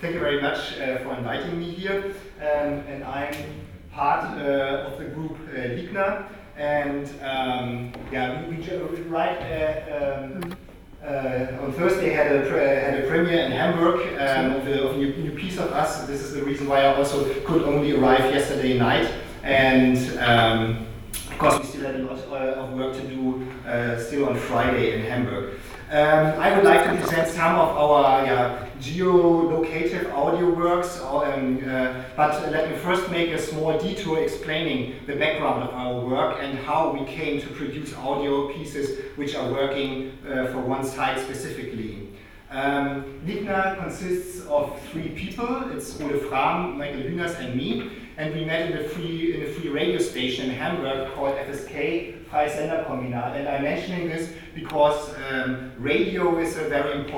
thank you very much uh, for inviting me here. Um, and I'm part uh, of the group uh, Ligna. And um, yeah, we, we right um, uh, on Thursday had a had a premiere in Hamburg um, of, a, of a new, new piece of us. This is the reason why I also could only arrive yesterday night. And um, course, we still had a lot uh, of work to do uh, still on Friday in Hamburg. Um, I would like to present some of our yeah, geolocative audio works, um, uh, but let me first make a small detour explaining the background of our work and how we came to produce audio pieces which are working uh, for one site specifically. Um, Ligna consists of three people. It's Ole Frahm, Michael Hüners, and me. And we met in a free in a free radio station in Hamburg called FSK, Freie Senderkombinat. And I'm mentioning this because um, radio is a very important